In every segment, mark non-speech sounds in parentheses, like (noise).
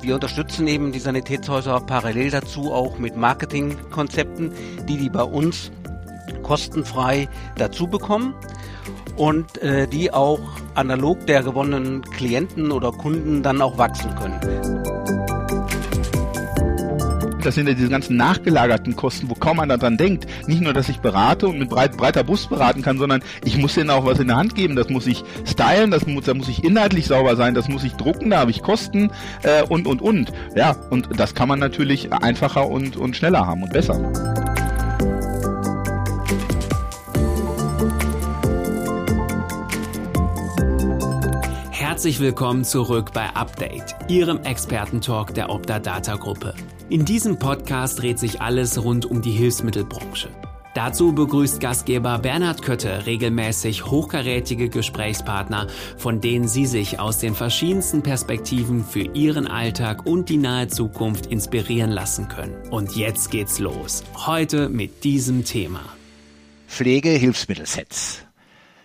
und wir unterstützen eben die Sanitätshäuser parallel dazu auch mit Marketingkonzepten, die die bei uns kostenfrei dazu bekommen und äh, die auch analog der gewonnenen Klienten oder Kunden dann auch wachsen können. Das sind ja diese ganzen nachgelagerten Kosten, wo kaum einer dran denkt. Nicht nur, dass ich berate und mit breit, breiter Brust beraten kann, sondern ich muss denen auch was in der Hand geben. Das muss ich stylen, das muss, da muss ich inhaltlich sauber sein, das muss ich drucken, da habe ich Kosten äh, und, und, und. Ja, und das kann man natürlich einfacher und, und schneller haben und besser. Herzlich willkommen zurück bei Update, Ihrem Expertentalk der Opta Data Gruppe. In diesem Podcast dreht sich alles rund um die Hilfsmittelbranche. Dazu begrüßt Gastgeber Bernhard Kötte regelmäßig hochkarätige Gesprächspartner, von denen Sie sich aus den verschiedensten Perspektiven für Ihren Alltag und die nahe Zukunft inspirieren lassen können. Und jetzt geht's los. Heute mit diesem Thema. Pflegehilfsmittelsets.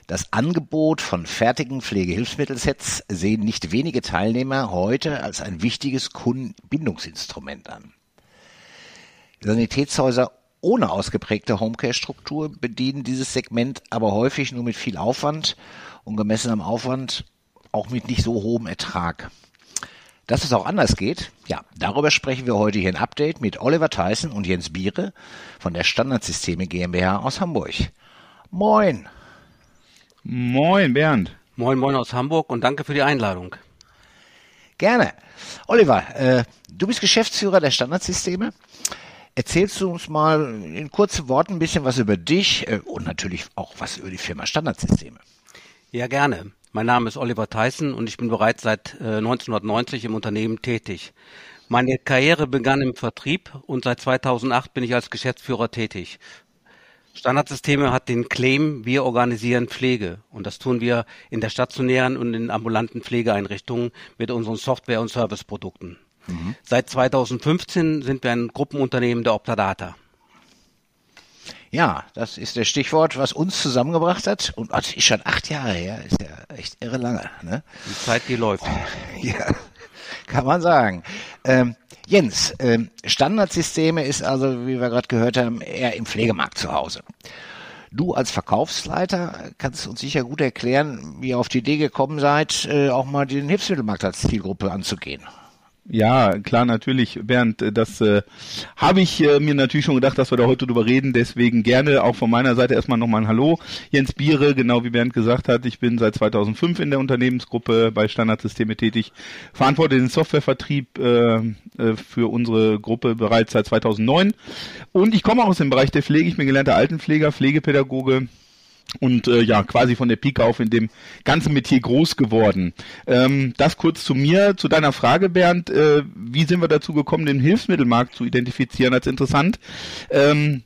Das Angebot von fertigen Pflegehilfsmittelsets sehen nicht wenige Teilnehmer heute als ein wichtiges Kundenbindungsinstrument an. Sanitätshäuser ohne ausgeprägte Homecare-Struktur bedienen dieses Segment aber häufig nur mit viel Aufwand und gemessenem Aufwand auch mit nicht so hohem Ertrag. Dass es auch anders geht, ja, darüber sprechen wir heute hier in Update mit Oliver Tyson und Jens Biere von der Standardsysteme GmbH aus Hamburg. Moin! Moin, Bernd. Moin, moin aus Hamburg und danke für die Einladung. Gerne. Oliver, äh, du bist Geschäftsführer der Standardsysteme. Erzählst du uns mal in kurzen Worten ein bisschen was über dich äh, und natürlich auch was über die Firma Standardsysteme. Ja, gerne. Mein Name ist Oliver Tyson und ich bin bereits seit äh, 1990 im Unternehmen tätig. Meine Karriere begann im Vertrieb und seit 2008 bin ich als Geschäftsführer tätig. Standardsysteme hat den Claim, wir organisieren Pflege. Und das tun wir in der stationären und in ambulanten Pflegeeinrichtungen mit unseren Software- und Serviceprodukten. Mhm. Seit 2015 sind wir ein Gruppenunternehmen der Optadata. Ja, das ist das Stichwort, was uns zusammengebracht hat. Und das ist schon acht Jahre her, ist ja echt irre lange. Ne? Die Zeit, die läuft. (laughs) Ja, kann man sagen. Ähm, Jens, ähm, Standardsysteme ist also, wie wir gerade gehört haben, eher im Pflegemarkt zu Hause. Du als Verkaufsleiter kannst uns sicher gut erklären, wie ihr auf die Idee gekommen seid, äh, auch mal den Hilfsmittelmarkt als Zielgruppe anzugehen. Ja, klar, natürlich, Bernd. Das äh, habe ich äh, mir natürlich schon gedacht, dass wir da heute drüber reden. Deswegen gerne auch von meiner Seite erstmal nochmal ein Hallo. Jens Biere, genau wie Bernd gesagt hat, ich bin seit 2005 in der Unternehmensgruppe bei Standardsysteme tätig, verantworte den Softwarevertrieb äh, äh, für unsere Gruppe bereits seit 2009. Und ich komme auch aus dem Bereich der Pflege. Ich bin gelernter Altenpfleger, Pflegepädagoge und äh, ja quasi von der Pike auf in dem ganzen Metier groß geworden. Ähm, das kurz zu mir, zu deiner Frage, Bernd. Äh, wie sind wir dazu gekommen, den Hilfsmittelmarkt zu identifizieren als interessant? Ähm,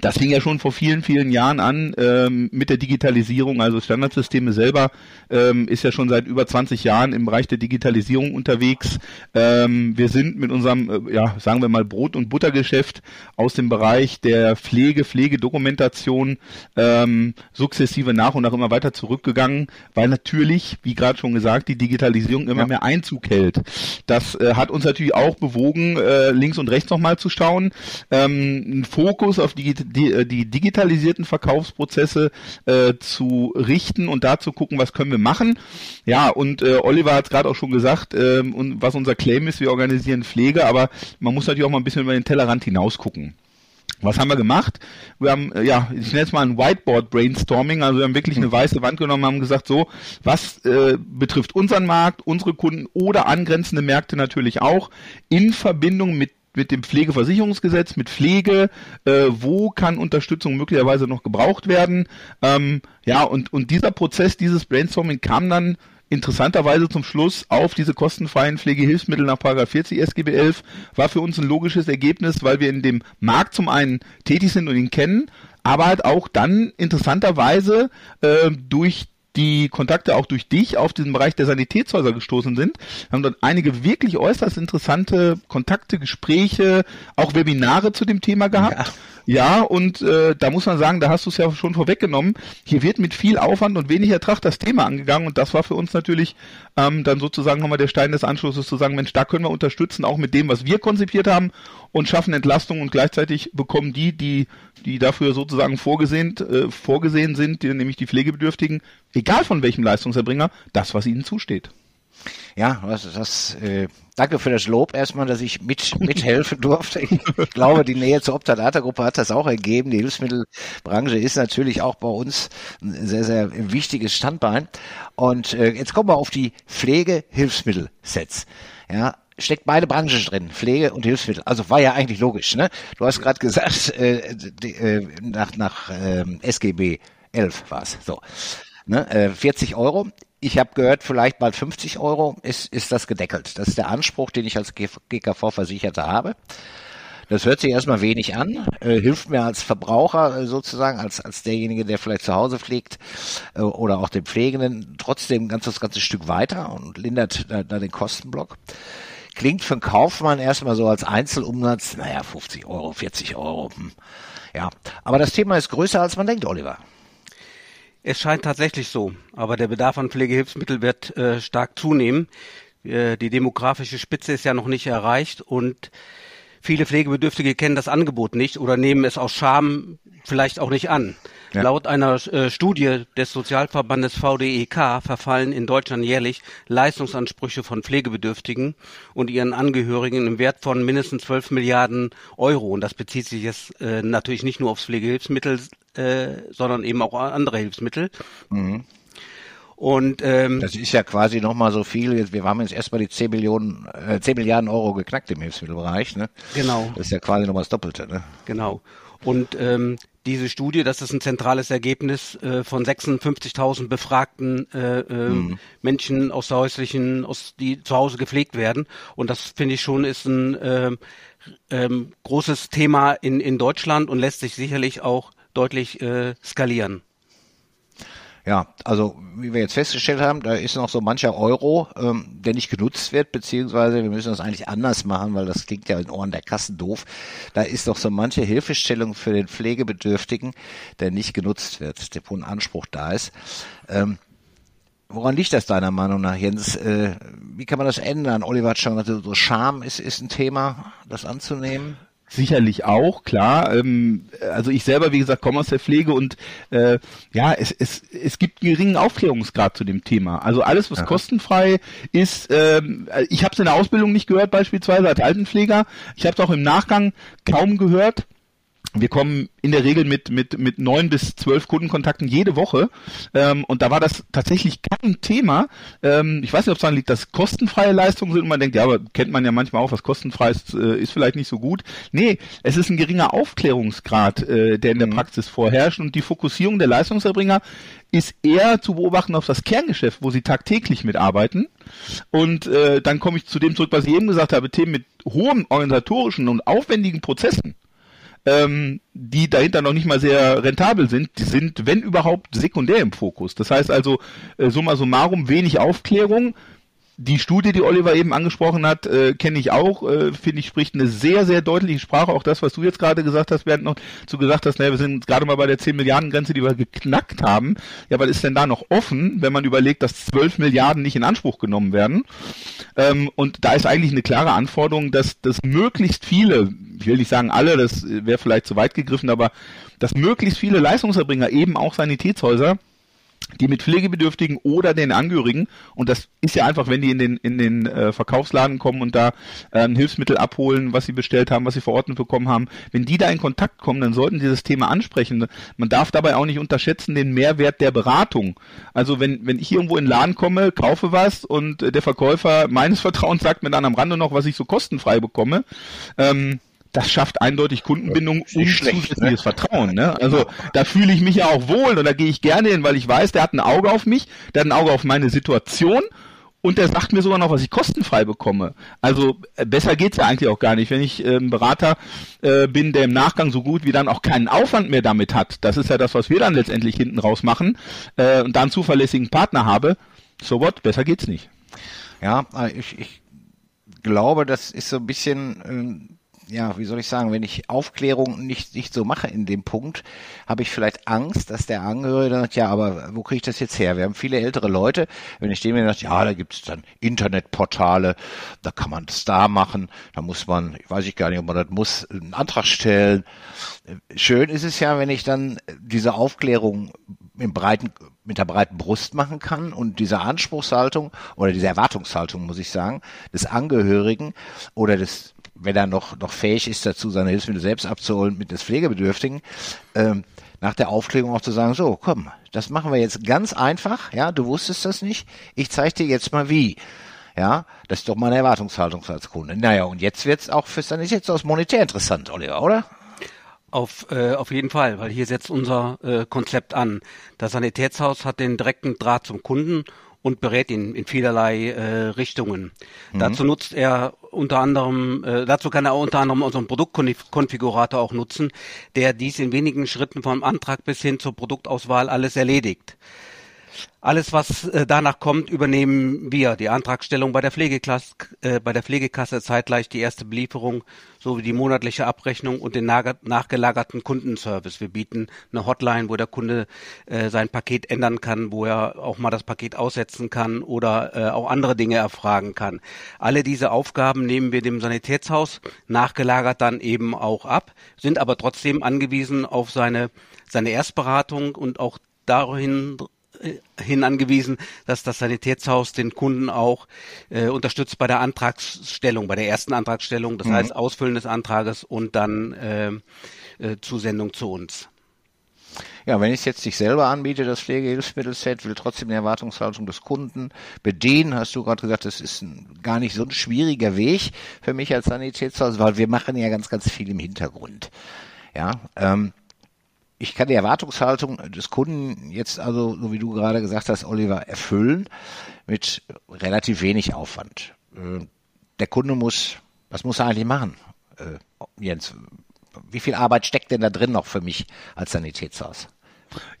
das fing ja schon vor vielen, vielen Jahren an ähm, mit der Digitalisierung. Also Standardsysteme selber ähm, ist ja schon seit über 20 Jahren im Bereich der Digitalisierung unterwegs. Ähm, wir sind mit unserem, äh, ja, sagen wir mal, Brot- und Buttergeschäft aus dem Bereich der Pflege, Pflegedokumentation ähm, sukzessive nach und nach immer weiter zurückgegangen, weil natürlich, wie gerade schon gesagt, die Digitalisierung immer ja. mehr Einzug hält. Das äh, hat uns natürlich auch bewogen, äh, links und rechts nochmal zu schauen. Ähm, ein Fokus auf Digitalisierung die, äh, die digitalisierten Verkaufsprozesse äh, zu richten und da zu gucken, was können wir machen. Ja, und äh, Oliver hat es gerade auch schon gesagt, äh, und was unser Claim ist, wir organisieren Pflege, aber man muss natürlich auch mal ein bisschen über den Tellerrand hinaus gucken. Was haben wir gemacht? Wir haben, äh, ja, ich nenne es mal ein Whiteboard-Brainstorming, also wir haben wirklich eine weiße Wand genommen, haben gesagt, so, was äh, betrifft unseren Markt, unsere Kunden oder angrenzende Märkte natürlich auch, in Verbindung mit mit dem Pflegeversicherungsgesetz, mit Pflege, äh, wo kann Unterstützung möglicherweise noch gebraucht werden. Ähm, ja, und, und dieser Prozess, dieses Brainstorming kam dann interessanterweise zum Schluss auf diese kostenfreien Pflegehilfsmittel nach 40 SGB 11, war für uns ein logisches Ergebnis, weil wir in dem Markt zum einen tätig sind und ihn kennen, aber halt auch dann interessanterweise äh, durch die Kontakte auch durch dich auf diesen Bereich der Sanitätshäuser gestoßen sind. Wir haben dort einige wirklich äußerst interessante Kontakte, Gespräche, auch Webinare zu dem Thema gehabt. Ja, und äh, da muss man sagen, da hast du es ja schon vorweggenommen. Hier wird mit viel Aufwand und wenig Ertrag das Thema angegangen und das war für uns natürlich ähm, dann sozusagen nochmal der Stein des Anschlusses zu sagen, Mensch, da können wir unterstützen, auch mit dem, was wir konzipiert haben und schaffen Entlastung und gleichzeitig bekommen die, die, die dafür sozusagen vorgesehen, äh, vorgesehen sind, die, nämlich die Pflegebedürftigen, egal von welchem Leistungserbringer, das, was ihnen zusteht. Ja, das, das äh, danke für das Lob erstmal, dass ich mit mithelfen durfte. Ich glaube, die Nähe zur Optadata-Gruppe hat das auch ergeben. Die Hilfsmittelbranche ist natürlich auch bei uns ein sehr, sehr wichtiges Standbein. Und äh, jetzt kommen wir auf die Pflegehilfsmittelsets. Ja, steckt beide Branchen drin, Pflege und Hilfsmittel. Also war ja eigentlich logisch. Ne? Du hast gerade gesagt, äh, die, äh, nach, nach äh, SGB 11 war es. So. Ne? Äh, 40 Euro ich habe gehört, vielleicht bald 50 Euro ist, ist das gedeckelt. Das ist der Anspruch, den ich als GKV-Versicherter habe. Das hört sich erstmal wenig an, äh, hilft mir als Verbraucher äh, sozusagen, als, als derjenige, der vielleicht zu Hause pflegt äh, oder auch den Pflegenden, trotzdem ganz das ganze Stück weiter und lindert da, da den Kostenblock. Klingt für einen Kaufmann erstmal so als Einzelumsatz, naja, 50 Euro, 40 Euro. Hm. Ja, aber das Thema ist größer, als man denkt, Oliver. Es scheint tatsächlich so, aber der Bedarf an Pflegehilfsmitteln wird äh, stark zunehmen. Äh, die demografische Spitze ist ja noch nicht erreicht und viele Pflegebedürftige kennen das Angebot nicht oder nehmen es aus Scham vielleicht auch nicht an. Ja. Laut einer äh, Studie des Sozialverbandes VDEK verfallen in Deutschland jährlich Leistungsansprüche von Pflegebedürftigen und ihren Angehörigen im Wert von mindestens 12 Milliarden Euro. Und das bezieht sich jetzt äh, natürlich nicht nur aufs Pflegehilfsmittel, äh, sondern eben auch andere Hilfsmittel. Mhm. Und ähm, das ist ja quasi nochmal so viel. Wir haben jetzt erstmal die 10 Millionen, äh, 10 Milliarden Euro geknackt im Hilfsmittelbereich. Ne? Genau. Das ist ja quasi nochmal das Doppelte. Ne? Genau. Und ähm, diese Studie, das ist ein zentrales Ergebnis äh, von 56.000 befragten äh, äh, mhm. Menschen aus der häuslichen, aus die zu Hause gepflegt werden. Und das finde ich schon ist ein äh, ähm, großes Thema in in Deutschland und lässt sich sicherlich auch deutlich äh, skalieren. Ja, also wie wir jetzt festgestellt haben, da ist noch so mancher Euro, ähm, der nicht genutzt wird, beziehungsweise wir müssen das eigentlich anders machen, weil das klingt ja in Ohren der Kassen doof. Da ist doch so manche Hilfestellung für den Pflegebedürftigen, der nicht genutzt wird, der wo Anspruch da ist. Ähm, woran liegt das deiner Meinung nach, Jens? Äh, wie kann man das ändern? Oliver hat schon gesagt, so Scham ist, ist ein Thema, das anzunehmen. Sicherlich auch, klar. Ähm, also ich selber, wie gesagt, komme aus der Pflege und äh, ja, es, es, es gibt geringen Aufklärungsgrad zu dem Thema. Also alles, was Aha. kostenfrei ist, ähm, ich habe es in der Ausbildung nicht gehört, beispielsweise als Altenpfleger. Ich habe es auch im Nachgang kaum gehört wir kommen in der Regel mit mit mit neun bis zwölf Kundenkontakten jede Woche ähm, und da war das tatsächlich kein Thema. Ähm, ich weiß nicht, ob es daran liegt, dass kostenfreie Leistungen sind und man denkt, ja, aber kennt man ja manchmal auch, was kostenfrei ist, äh, ist vielleicht nicht so gut. Nee, es ist ein geringer Aufklärungsgrad, äh, der in der mhm. Praxis vorherrscht und die Fokussierung der Leistungserbringer ist eher zu beobachten auf das Kerngeschäft, wo sie tagtäglich mitarbeiten. Und äh, dann komme ich zu dem zurück, was ich eben gesagt habe, Themen mit hohen organisatorischen und aufwendigen Prozessen ähm, die dahinter noch nicht mal sehr rentabel sind, die sind, wenn überhaupt, sekundär im Fokus. Das heißt also, äh, summa summarum, wenig Aufklärung, die Studie, die Oliver eben angesprochen hat, äh, kenne ich auch, äh, finde ich, spricht eine sehr, sehr deutliche Sprache. Auch das, was du jetzt gerade gesagt hast, während noch zu gesagt hast, naja, wir sind gerade mal bei der 10 Milliarden Grenze, die wir geknackt haben. Ja, was ist denn da noch offen, wenn man überlegt, dass 12 Milliarden nicht in Anspruch genommen werden? Ähm, und da ist eigentlich eine klare Anforderung, dass, dass möglichst viele, ich will nicht sagen alle, das wäre vielleicht zu weit gegriffen, aber dass möglichst viele Leistungserbringer, eben auch Sanitätshäuser, die mit Pflegebedürftigen oder den Angehörigen und das ist ja einfach, wenn die in den in den äh, Verkaufsladen kommen und da äh, Hilfsmittel abholen, was sie bestellt haben, was sie verordnet bekommen haben, wenn die da in Kontakt kommen, dann sollten sie das Thema ansprechen. Man darf dabei auch nicht unterschätzen den Mehrwert der Beratung. Also wenn wenn ich irgendwo in den Laden komme, kaufe was und äh, der Verkäufer meines Vertrauens sagt mir dann am Rande noch, was ich so kostenfrei bekomme, ähm, das schafft eindeutig Kundenbindung und schlecht, zusätzliches ne? Vertrauen. Ne? Also da fühle ich mich ja auch wohl und da gehe ich gerne hin, weil ich weiß, der hat ein Auge auf mich, der hat ein Auge auf meine Situation und der sagt mir sogar noch, was ich kostenfrei bekomme. Also äh, besser geht's ja eigentlich auch gar nicht. Wenn ich ähm, Berater äh, bin, der im Nachgang so gut wie dann auch keinen Aufwand mehr damit hat, das ist ja das, was wir dann letztendlich hinten raus machen, äh, und dann zuverlässigen Partner habe, so what, besser geht's nicht. Ja, äh, ich, ich glaube, das ist so ein bisschen... Ja, wie soll ich sagen, wenn ich Aufklärung nicht, nicht so mache in dem Punkt, habe ich vielleicht Angst, dass der Angehörige sagt, ja, aber wo kriege ich das jetzt her? Wir haben viele ältere Leute, wenn ich denen sage, ja, da gibt es dann Internetportale, da kann man das da machen, da muss man, ich weiß ich gar nicht, ob man das muss, einen Antrag stellen. Schön ist es ja, wenn ich dann diese Aufklärung im breiten, mit der breiten Brust machen kann und diese Anspruchshaltung oder diese Erwartungshaltung, muss ich sagen, des Angehörigen oder des wenn er noch, noch fähig ist dazu, seine Hilfsmittel selbst abzuholen mit des Pflegebedürftigen, ähm, nach der Aufklärung auch zu sagen, so, komm, das machen wir jetzt ganz einfach, ja, du wusstest das nicht, ich zeige dir jetzt mal wie. Ja, das ist doch meine Erwartungshaltung als Kunde. Naja, und jetzt wird's auch für Sanitätshaus monetär interessant, Oliver, oder? Auf, äh, auf jeden Fall, weil hier setzt unser äh, Konzept an. Das Sanitätshaus hat den direkten Draht zum Kunden und berät ihn in vielerlei äh, Richtungen. Mhm. Dazu nutzt er unter anderem, äh, dazu kann er unter anderem unseren Produktkonfigurator auch nutzen, der dies in wenigen Schritten vom Antrag bis hin zur Produktauswahl alles erledigt. Alles, was äh, danach kommt, übernehmen wir. Die Antragstellung bei der, Pflegeklasse, äh, bei der Pflegekasse zeitgleich die erste Belieferung sowie die monatliche Abrechnung und den nachgelagerten Kundenservice. Wir bieten eine Hotline, wo der Kunde äh, sein Paket ändern kann, wo er auch mal das Paket aussetzen kann oder äh, auch andere Dinge erfragen kann. Alle diese Aufgaben nehmen wir dem Sanitätshaus nachgelagert dann eben auch ab, sind aber trotzdem angewiesen auf seine, seine Erstberatung und auch dahin hin angewiesen, dass das Sanitätshaus den Kunden auch äh, unterstützt bei der Antragsstellung, bei der ersten Antragsstellung, das mhm. heißt Ausfüllen des Antrages und dann äh, äh, Zusendung zu uns. Ja, wenn ich es jetzt nicht selber anbiete, das Pflegehilfsmittelset, will trotzdem die Erwartungshaltung des Kunden bedienen, hast du gerade gesagt, das ist ein, gar nicht so ein schwieriger Weg für mich als Sanitätshaus, weil wir machen ja ganz, ganz viel im Hintergrund. Ja, ähm, ich kann die Erwartungshaltung des Kunden jetzt also, so wie du gerade gesagt hast, Oliver, erfüllen mit relativ wenig Aufwand. Äh, der Kunde muss, was muss er eigentlich machen? Äh, Jens, wie viel Arbeit steckt denn da drin noch für mich als Sanitätshaus?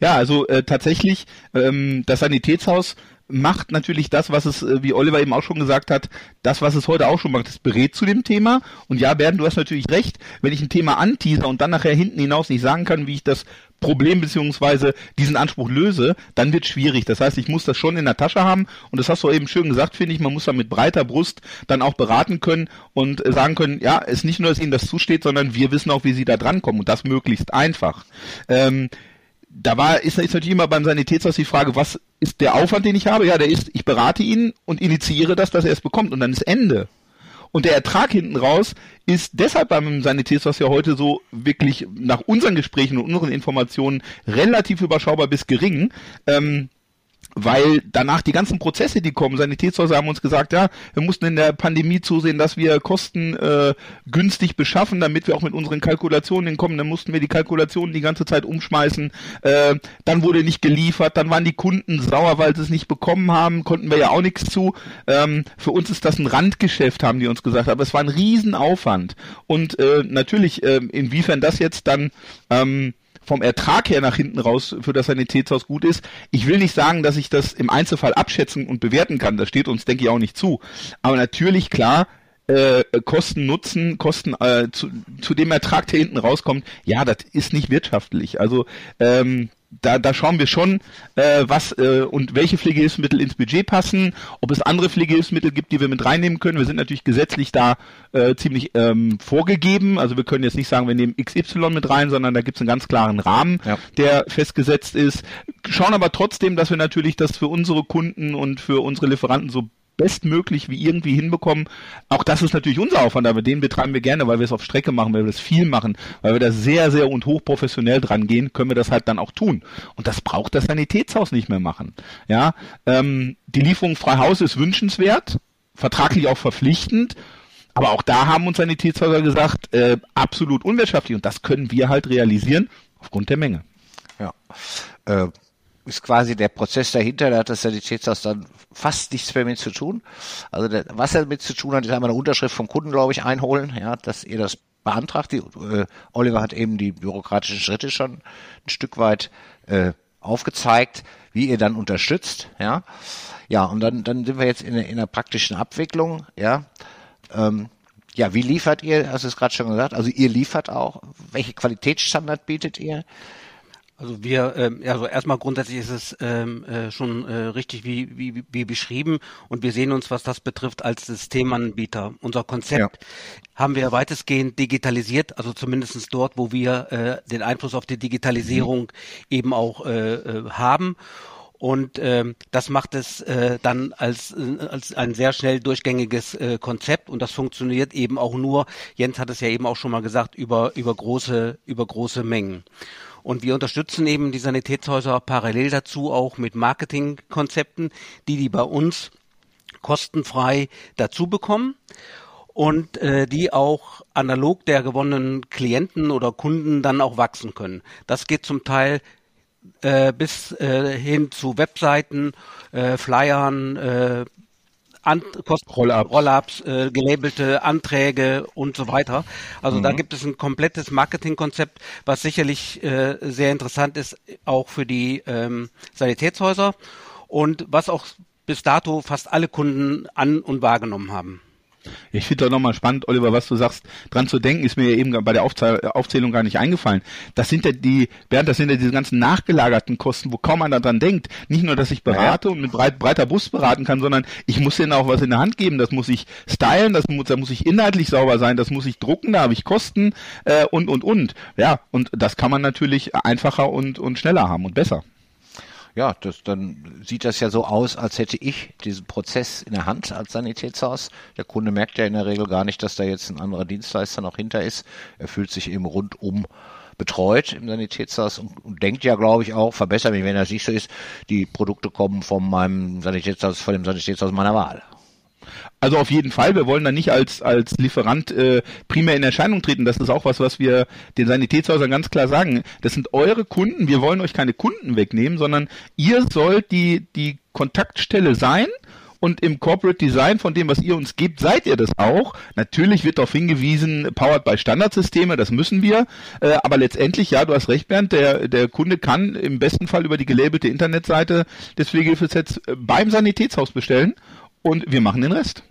Ja, also äh, tatsächlich, ähm, das Sanitätshaus macht natürlich das, was es, äh, wie Oliver eben auch schon gesagt hat, das, was es heute auch schon macht, es berät zu dem Thema. Und ja, Bernd, du hast natürlich recht, wenn ich ein Thema anteaser und dann nachher hinten hinaus nicht sagen kann, wie ich das Problem beziehungsweise diesen Anspruch löse, dann wird schwierig. Das heißt, ich muss das schon in der Tasche haben und das hast du eben schön gesagt, finde ich, man muss da mit breiter Brust dann auch beraten können und äh, sagen können, ja, es ist nicht nur, dass Ihnen das zusteht, sondern wir wissen auch, wie Sie da drankommen und das möglichst einfach. Ähm, da war, ist, natürlich immer beim Sanitätshaus die Frage, was ist der Aufwand, den ich habe? Ja, der ist, ich berate ihn und initiiere das, dass er es bekommt und dann ist Ende. Und der Ertrag hinten raus ist deshalb beim Sanitätshaus ja heute so wirklich nach unseren Gesprächen und unseren Informationen relativ überschaubar bis gering. Ähm, weil danach die ganzen Prozesse, die kommen, Sanitätshäuser haben uns gesagt, ja, wir mussten in der Pandemie zusehen, dass wir Kosten äh, günstig beschaffen, damit wir auch mit unseren Kalkulationen hinkommen. Dann mussten wir die Kalkulationen die ganze Zeit umschmeißen. Äh, dann wurde nicht geliefert, dann waren die Kunden sauer, weil sie es nicht bekommen haben, konnten wir ja auch nichts zu. Ähm, für uns ist das ein Randgeschäft, haben die uns gesagt, aber es war ein Riesenaufwand. Und äh, natürlich, äh, inwiefern das jetzt dann ähm, vom Ertrag her nach hinten raus für das Sanitätshaus gut ist. Ich will nicht sagen, dass ich das im Einzelfall abschätzen und bewerten kann. Das steht uns, denke ich, auch nicht zu. Aber natürlich, klar, äh, Kosten Nutzen, Kosten äh, zu, zu dem Ertrag, der hinten rauskommt, ja, das ist nicht wirtschaftlich. Also ähm, da, da schauen wir schon, äh, was äh, und welche Pflegehilfsmittel ins Budget passen, ob es andere Pflegehilfsmittel gibt, die wir mit reinnehmen können. Wir sind natürlich gesetzlich da äh, ziemlich ähm, vorgegeben. Also wir können jetzt nicht sagen, wir nehmen XY mit rein, sondern da gibt es einen ganz klaren Rahmen, ja. der festgesetzt ist. Schauen aber trotzdem, dass wir natürlich das für unsere Kunden und für unsere Lieferanten so bestmöglich wie irgendwie hinbekommen. Auch das ist natürlich unser Aufwand, aber den betreiben wir gerne, weil wir es auf Strecke machen, weil wir das viel machen, weil wir da sehr, sehr und hochprofessionell dran gehen, können wir das halt dann auch tun. Und das braucht das Sanitätshaus nicht mehr machen. Ja, ähm, die Lieferung frei Haus ist wünschenswert, vertraglich auch verpflichtend. Aber auch da haben uns Sanitätshäuser gesagt, äh, absolut unwirtschaftlich. Und das können wir halt realisieren aufgrund der Menge. Ja. Äh, ist quasi der Prozess dahinter, da hat das Sanitätshaus dann fast nichts mehr mit zu tun. Also der, was er mit zu tun hat, ist einmal eine Unterschrift vom Kunden, glaube ich, einholen, ja, dass ihr das beantragt. Die, äh, Oliver hat eben die bürokratischen Schritte schon ein Stück weit äh, aufgezeigt, wie ihr dann unterstützt, ja. Ja, und dann, dann sind wir jetzt in, in einer praktischen Abwicklung, ja. Ähm, Ja, wie liefert ihr? Hast du es gerade schon gesagt. Also ihr liefert auch. Welche Qualitätsstandard bietet ihr? Also wir, ähm, also erstmal grundsätzlich ist es ähm, äh, schon äh, richtig wie, wie, wie beschrieben und wir sehen uns, was das betrifft, als Systemanbieter. Unser Konzept ja. haben wir weitestgehend digitalisiert, also zumindestens dort, wo wir äh, den Einfluss auf die Digitalisierung mhm. eben auch äh, äh, haben. Und ähm, das macht es äh, dann als, äh, als ein sehr schnell durchgängiges äh, Konzept und das funktioniert eben auch nur, Jens hat es ja eben auch schon mal gesagt, über, über große, über große Mengen. Und wir unterstützen eben die Sanitätshäuser parallel dazu auch mit Marketingkonzepten, die die bei uns kostenfrei dazu bekommen und äh, die auch analog der gewonnenen Klienten oder Kunden dann auch wachsen können. Das geht zum Teil äh, bis äh, hin zu Webseiten, äh, Flyern, äh, An Rollups, Rollups äh, gelabelte Anträge und so weiter. Also mhm. da gibt es ein komplettes Marketingkonzept, was sicherlich äh, sehr interessant ist, auch für die ähm, Sanitätshäuser und was auch bis dato fast alle Kunden an und wahrgenommen haben. Ich finde doch nochmal spannend, Oliver, was du sagst. Dran zu denken, ist mir ja eben bei der Aufzählung gar nicht eingefallen. Das sind ja die, Bernd, das sind ja diese ganzen nachgelagerten Kosten, wo kaum einer dran denkt. Nicht nur, dass ich berate ja. und mit breit, breiter Brust beraten kann, sondern ich muss denen auch was in der Hand geben. Das muss ich stylen, das muss, da muss ich inhaltlich sauber sein, das muss ich drucken, da habe ich Kosten äh, und, und, und. Ja, und das kann man natürlich einfacher und, und schneller haben und besser ja, das, dann sieht das ja so aus, als hätte ich diesen Prozess in der Hand als Sanitätshaus. Der Kunde merkt ja in der Regel gar nicht, dass da jetzt ein anderer Dienstleister noch hinter ist. Er fühlt sich eben rundum betreut im Sanitätshaus und, und denkt ja, glaube ich, auch, verbessere mich, wenn das nicht so ist, die Produkte kommen von meinem Sanitätshaus, von dem Sanitätshaus meiner Wahl. Also auf jeden Fall, wir wollen da nicht als, als Lieferant äh, primär in Erscheinung treten. Das ist auch was, was wir den Sanitätshäusern ganz klar sagen. Das sind eure Kunden, wir wollen euch keine Kunden wegnehmen, sondern ihr sollt die, die Kontaktstelle sein und im Corporate Design von dem, was ihr uns gebt, seid ihr das auch. Natürlich wird darauf hingewiesen, powered by Standardsysteme, das müssen wir. Äh, aber letztendlich, ja, du hast recht, Bernd, der, der Kunde kann im besten Fall über die gelabelte Internetseite des Pflegehilfesets äh, beim Sanitätshaus bestellen und wir machen den Rest.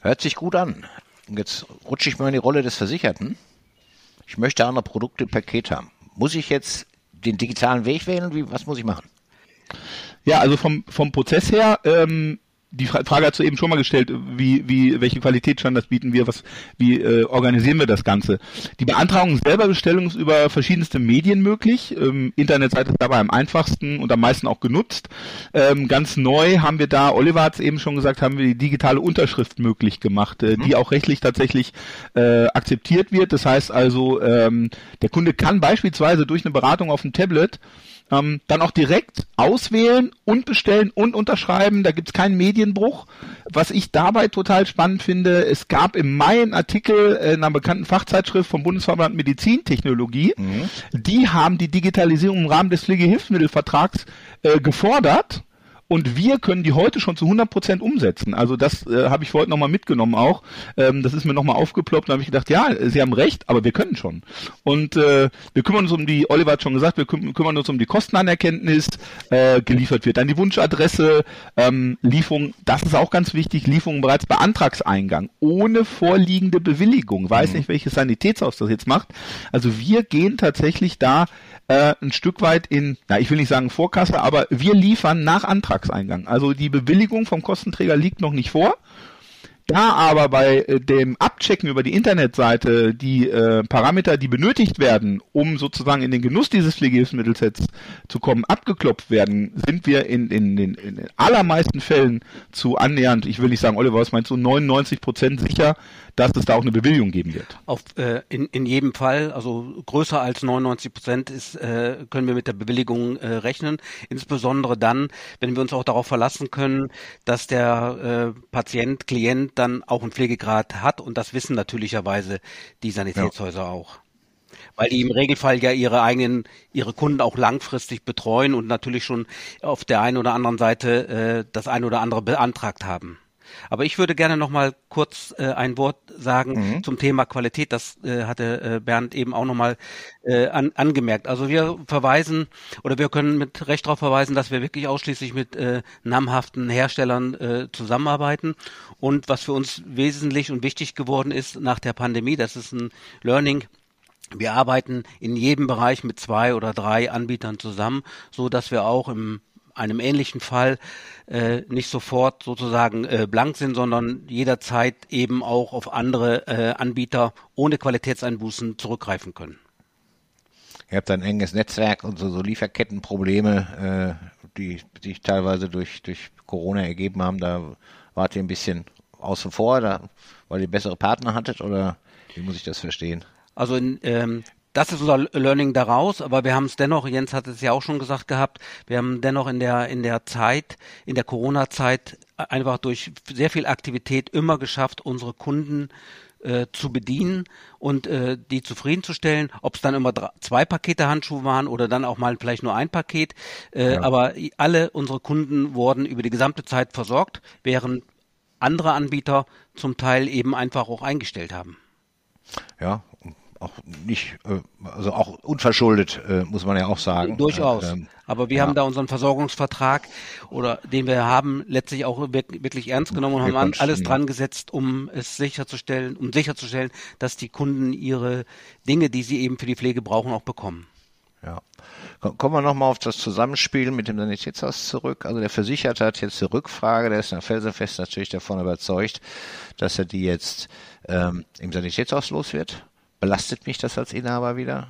Hört sich gut an. Und jetzt rutsche ich mal in die Rolle des Versicherten. Ich möchte andere Produkte im Paket haben. Muss ich jetzt den digitalen Weg wählen? Wie, was muss ich machen? Ja, also vom, vom Prozess her ähm, die Frage hast du eben schon mal gestellt, wie, wie, welche Qualitätsstandards bieten wir, was, wie äh, organisieren wir das Ganze? Die Beantragung selber Bestellung ist über verschiedenste Medien möglich. Ähm, Internetseite ist dabei am einfachsten und am meisten auch genutzt. Ähm, ganz neu haben wir da, Oliver hat es eben schon gesagt, haben wir die digitale Unterschrift möglich gemacht, äh, mhm. die auch rechtlich tatsächlich äh, akzeptiert wird. Das heißt also, ähm, der Kunde kann beispielsweise durch eine Beratung auf dem Tablet ähm, dann auch direkt auswählen und bestellen und unterschreiben. Da gibt's keinen Medienbruch. Was ich dabei total spannend finde, es gab im Mai einen Artikel in einer bekannten Fachzeitschrift vom Bundesverband Medizintechnologie. Mhm. Die haben die Digitalisierung im Rahmen des Pflegehilfsmittelvertrags äh, gefordert und wir können die heute schon zu 100 Prozent umsetzen. Also das äh, habe ich heute nochmal mitgenommen auch. Ähm, das ist mir nochmal aufgeploppt. Da habe ich gedacht, ja, Sie haben recht, aber wir können schon. Und äh, wir kümmern uns um die, Oliver hat schon gesagt, wir küm kümmern uns um die Kostenanerkenntnis, äh, geliefert wird dann die Wunschadresse, ähm, Lieferung, das ist auch ganz wichtig, Lieferung bereits bei Antragseingang, ohne vorliegende Bewilligung. Weiß mhm. nicht, welches Sanitätshaus das jetzt macht. Also wir gehen tatsächlich da äh, ein Stück weit in, na, ich will nicht sagen Vorkasse, aber wir liefern nach Antragseingang. Also die Bewilligung vom Kostenträger liegt noch nicht vor. Da aber bei äh, dem Abchecken über die Internetseite die äh, Parameter, die benötigt werden, um sozusagen in den Genuss dieses Pflegehilfsmittelsets zu kommen, abgeklopft werden, sind wir in, in, in, in den allermeisten Fällen zu annähernd, ich will nicht sagen, Oliver, was meinst du, 99 Prozent sicher, dass es da auch eine Bewilligung geben wird. Auf, äh, in, in jedem Fall, also größer als 99 Prozent ist, äh, können wir mit der Bewilligung äh, rechnen. Insbesondere dann, wenn wir uns auch darauf verlassen können, dass der äh, Patient, Klient dann auch einen Pflegegrad hat und das wissen natürlicherweise die Sanitätshäuser ja. auch weil die im Regelfall ja ihre eigenen, ihre Kunden auch langfristig betreuen und natürlich schon auf der einen oder anderen Seite äh, das eine oder andere beantragt haben. Aber ich würde gerne noch mal kurz äh, ein Wort sagen mhm. zum Thema Qualität. Das äh, hatte äh, Bernd eben auch noch mal äh, an, angemerkt. Also wir verweisen oder wir können mit Recht darauf verweisen, dass wir wirklich ausschließlich mit äh, namhaften Herstellern äh, zusammenarbeiten. Und was für uns wesentlich und wichtig geworden ist nach der Pandemie, das ist ein Learning, wir arbeiten in jedem Bereich mit zwei oder drei Anbietern zusammen, so dass wir auch im einem ähnlichen Fall äh, nicht sofort sozusagen äh, blank sind, sondern jederzeit eben auch auf andere äh, Anbieter ohne Qualitätseinbußen zurückgreifen können. Ihr habt ein enges Netzwerk und so, so Lieferkettenprobleme, äh, die sich teilweise durch, durch Corona ergeben haben, da wart ihr ein bisschen außen vor, da, weil ihr bessere Partner hattet oder wie muss ich das verstehen? Also in, ähm, das ist unser Learning daraus, aber wir haben es dennoch, Jens hat es ja auch schon gesagt gehabt, wir haben dennoch in der, in der Zeit, in der Corona-Zeit einfach durch sehr viel Aktivität immer geschafft, unsere Kunden äh, zu bedienen und äh, die zufriedenzustellen, ob es dann immer drei, zwei Pakete Handschuhe waren oder dann auch mal vielleicht nur ein Paket. Äh, ja. Aber alle unsere Kunden wurden über die gesamte Zeit versorgt, während andere Anbieter zum Teil eben einfach auch eingestellt haben. Ja, auch nicht, äh, also auch unverschuldet, äh, muss man ja auch sagen. Durchaus. Ähm, Aber wir ja. haben da unseren Versorgungsvertrag oder den wir haben letztlich auch wirklich ernst genommen und wir haben alles dran gesetzt, um es sicherzustellen, um sicherzustellen, dass die Kunden ihre Dinge, die sie eben für die Pflege brauchen, auch bekommen. Ja. Kommen wir nochmal auf das Zusammenspiel mit dem Sanitätshaus zurück. Also der Versicherte hat jetzt eine Rückfrage, der ist dann felsenfest natürlich davon überzeugt, dass er die jetzt ähm, im Sanitätshaus los wird. Belastet mich das als Inhaber wieder?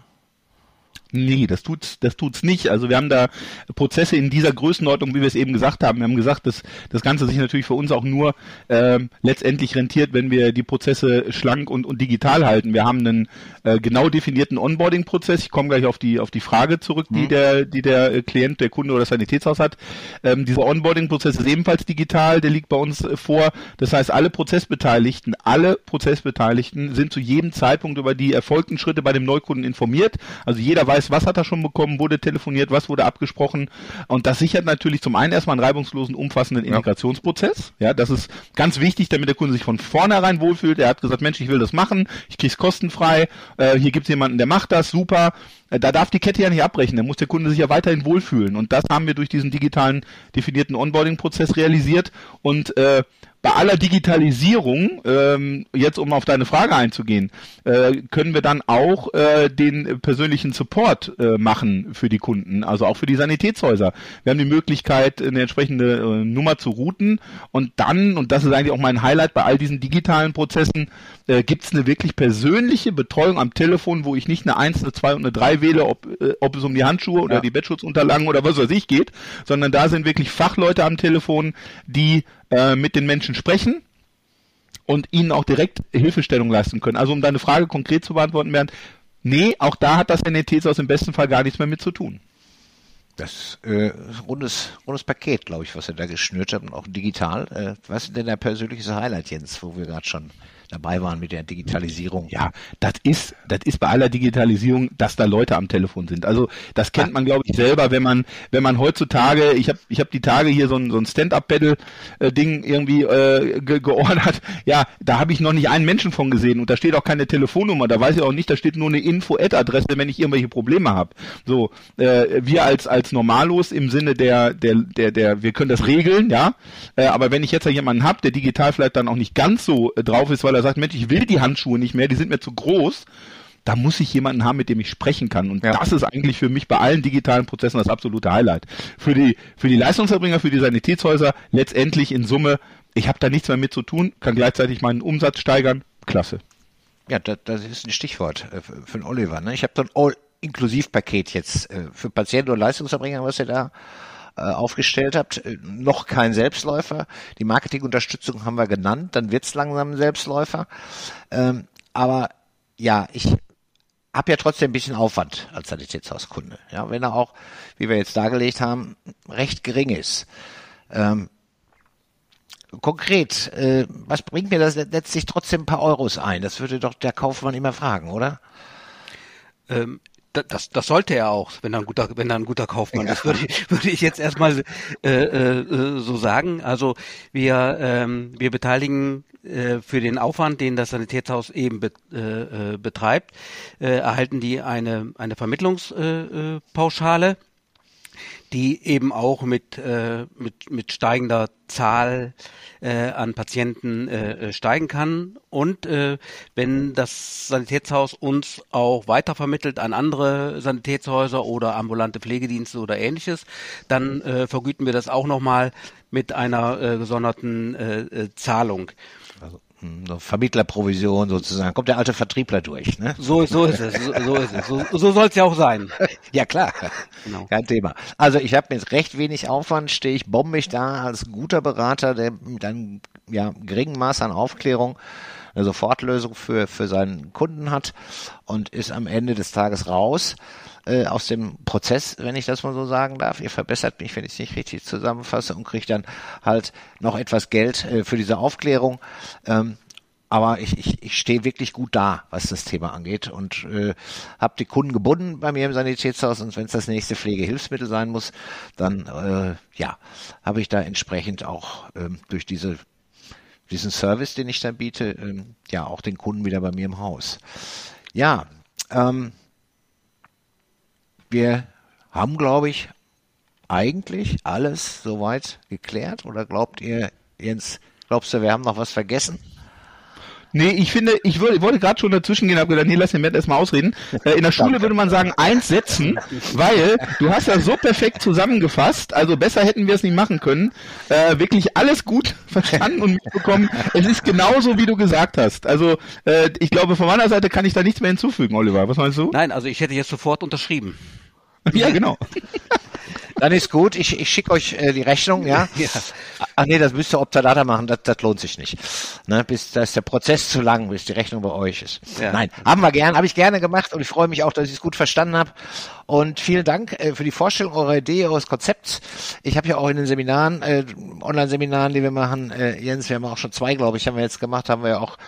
Nee, das tut's, das tut's nicht. Also wir haben da Prozesse in dieser Größenordnung, wie wir es eben gesagt haben. Wir haben gesagt, dass das Ganze sich natürlich für uns auch nur ähm, letztendlich rentiert, wenn wir die Prozesse schlank und, und digital halten. Wir haben einen äh, genau definierten Onboarding-Prozess. Ich komme gleich auf die auf die Frage zurück, die mhm. der die der äh, Klient, der Kunde oder das Sanitätshaus hat. Ähm, dieser Onboarding-Prozess ist ebenfalls digital. Der liegt bei uns äh, vor. Das heißt, alle Prozessbeteiligten, alle Prozessbeteiligten sind zu jedem Zeitpunkt über die erfolgten Schritte bei dem Neukunden informiert. Also jeder weiß weiß, was hat er schon bekommen, wurde telefoniert, was wurde abgesprochen. Und das sichert natürlich zum einen erstmal einen reibungslosen, umfassenden Integrationsprozess. Ja, das ist ganz wichtig, damit der Kunde sich von vornherein wohlfühlt. Er hat gesagt, Mensch, ich will das machen, ich krieg's kostenfrei, äh, hier gibt's jemanden, der macht das, super. Äh, da darf die Kette ja nicht abbrechen, da muss der Kunde sich ja weiterhin wohlfühlen. Und das haben wir durch diesen digitalen definierten Onboarding-Prozess realisiert. Und äh, bei aller Digitalisierung, ähm, jetzt um auf deine Frage einzugehen, äh, können wir dann auch äh, den persönlichen Support äh, machen für die Kunden, also auch für die Sanitätshäuser. Wir haben die Möglichkeit, eine entsprechende äh, Nummer zu routen und dann, und das ist eigentlich auch mein Highlight bei all diesen digitalen Prozessen, äh, gibt es eine wirklich persönliche Betreuung am Telefon, wo ich nicht eine 1, eine 2 und eine 3 wähle, ob, äh, ob es um die Handschuhe oder ja. die Bettschutzunterlagen oder was weiß ich geht, sondern da sind wirklich Fachleute am Telefon, die äh, mit den Menschen sprechen und ihnen auch direkt Hilfestellung leisten können. Also um deine Frage konkret zu beantworten, Bernd, nee, auch da hat das NETs im besten Fall gar nichts mehr mit zu tun. Das äh, rundes, rundes Paket, glaube ich, was er da geschnürt hat und auch digital. Äh, was ist denn der persönliche Highlight, Jens, wo wir gerade schon dabei waren mit der Digitalisierung. Ja, das ist, das ist bei aller Digitalisierung, dass da Leute am Telefon sind. Also das kennt man, glaube ich, selber, wenn man, wenn man heutzutage, ich habe ich hab die Tage hier so ein, so ein Stand-Up-Pedal-Ding irgendwie äh, ge geordert. Ja, da habe ich noch nicht einen Menschen von gesehen und da steht auch keine Telefonnummer, da weiß ich auch nicht, da steht nur eine Info-Ad-Adresse, wenn ich irgendwelche Probleme habe. So, äh, wir als als Normalos im Sinne der der der der, wir können das regeln, ja. Äh, aber wenn ich jetzt ja jemanden habe, der digital vielleicht dann auch nicht ganz so äh, drauf ist, weil er sagt, Mensch, ich will die Handschuhe nicht mehr, die sind mir zu groß, da muss ich jemanden haben, mit dem ich sprechen kann. Und ja. das ist eigentlich für mich bei allen digitalen Prozessen das absolute Highlight. Für die, für die Leistungserbringer, für die Sanitätshäuser letztendlich in Summe, ich habe da nichts mehr mit zu tun, kann gleichzeitig meinen Umsatz steigern. Klasse. Ja, das, das ist ein Stichwort äh, für den Oliver. Ne? Ich habe so ein All-Inklusiv-Paket jetzt äh, für Patienten und Leistungserbringer, was ihr da aufgestellt habt. Äh, noch kein Selbstläufer. Die Marketingunterstützung haben wir genannt, dann wird's langsam ein Selbstläufer. Ähm, aber ja, ich habe ja trotzdem ein bisschen Aufwand als Sanitätshauskunde. Ja, wenn er auch, wie wir jetzt dargelegt haben, recht gering ist. Ähm, konkret, äh, was bringt mir das letztlich trotzdem ein paar Euros ein? Das würde doch der Kaufmann immer fragen, oder? Ähm, das, das sollte er auch, wenn er ein guter, wenn er ein guter Kaufmann ist, würde ich, (laughs) würde ich jetzt erstmal äh, äh, so sagen. Also wir, ähm, wir beteiligen äh, für den Aufwand, den das Sanitätshaus eben be, äh, äh betreibt, äh, erhalten die eine, eine Vermittlungspauschale. Äh, die eben auch mit, äh, mit, mit steigender Zahl äh, an Patienten äh, steigen kann. Und äh, wenn das Sanitätshaus uns auch weitervermittelt an andere Sanitätshäuser oder ambulante Pflegedienste oder ähnliches, dann äh, vergüten wir das auch nochmal mit einer äh, gesonderten äh, äh Zahlung. Also so Vermittlerprovision sozusagen. Kommt der alte Vertriebler durch, ne? So, so ist es. So, so ist es. So, so soll es ja auch sein. ja, klar. Genau. Kein Thema. Also ich habe mit recht wenig Aufwand, stehe ich bombig da als guter Berater, der mit einem ja, geringen Maß an Aufklärung eine Sofortlösung für, für seinen Kunden hat und ist am Ende des Tages raus äh, aus dem Prozess, wenn ich das mal so sagen darf. Ihr verbessert mich, wenn ich es nicht richtig zusammenfasse und kriegt dann halt noch etwas Geld äh, für diese Aufklärung. Ähm, aber ich, ich, ich stehe wirklich gut da, was das Thema angeht und äh, habe die Kunden gebunden bei mir im Sanitätshaus und wenn es das nächste Pflegehilfsmittel sein muss, dann äh, ja, habe ich da entsprechend auch ähm, durch diese diesen Service, den ich da biete, ähm, ja auch den Kunden wieder bei mir im Haus. Ja, ähm, wir haben, glaube ich, eigentlich alles soweit geklärt. Oder glaubt ihr, Jens, glaubst du, wir haben noch was vergessen? Nee, ich finde, ich wollte, wollte gerade schon dazwischen gehen, habe gedacht, nee, lass den Matt erstmal ausreden. Äh, in der Schule würde man sagen, eins setzen, weil du hast ja so perfekt zusammengefasst, also besser hätten wir es nicht machen können. Äh, wirklich alles gut (laughs) verstanden und mitbekommen. Es ist genauso, wie du gesagt hast. Also äh, ich glaube, von meiner Seite kann ich da nichts mehr hinzufügen, Oliver. Was meinst du? Nein, also ich hätte jetzt sofort unterschrieben. (laughs) Ja, genau. (laughs) Dann ist gut, ich, ich schicke euch äh, die Rechnung, ja? (laughs) ja. Ach nee, das müsst ihr Optadata machen, das, das lohnt sich nicht. Ne, bis da ist der Prozess zu lang, bis die Rechnung bei euch ist. Ja. Nein, haben wir gern, habe ich gerne gemacht und ich freue mich auch, dass ich es gut verstanden habe. Und vielen Dank äh, für die Vorstellung eurer Idee, eures Konzepts. Ich habe ja auch in den Seminaren, äh, Online-Seminaren, die wir machen, äh, Jens, wir haben auch schon zwei, glaube ich, haben wir jetzt gemacht, haben wir ja auch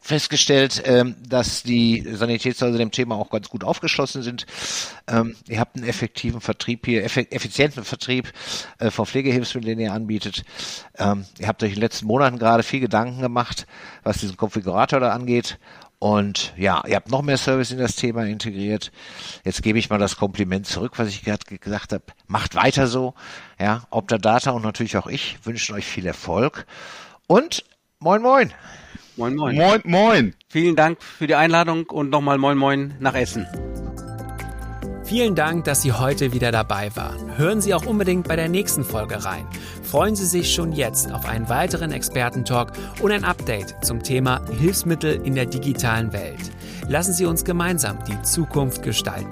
festgestellt, ähm, dass die Sanitätshäuser dem Thema auch ganz gut aufgeschlossen sind. Ähm, ihr habt einen effektiven Vertrieb hier, effizienten Vertrieb äh, von Pflegehilfsmitteln, den ihr anbietet. Ähm, ihr habt euch in den letzten Monaten gerade viel Gedanken gemacht, was diesen Konfigurator da angeht. Und ja, ihr habt noch mehr Service in das Thema integriert. Jetzt gebe ich mal das Kompliment zurück, was ich gerade gesagt habe. Macht weiter so. Ja, Optadata und natürlich auch ich wünschen euch viel Erfolg. Und moin moin. Moin, moin. Moin, moin. Vielen Dank für die Einladung und nochmal moin, moin nach Essen. Vielen Dank, dass Sie heute wieder dabei waren. Hören Sie auch unbedingt bei der nächsten Folge rein. Freuen Sie sich schon jetzt auf einen weiteren Expertentalk und ein Update zum Thema Hilfsmittel in der digitalen Welt. Lassen Sie uns gemeinsam die Zukunft gestalten.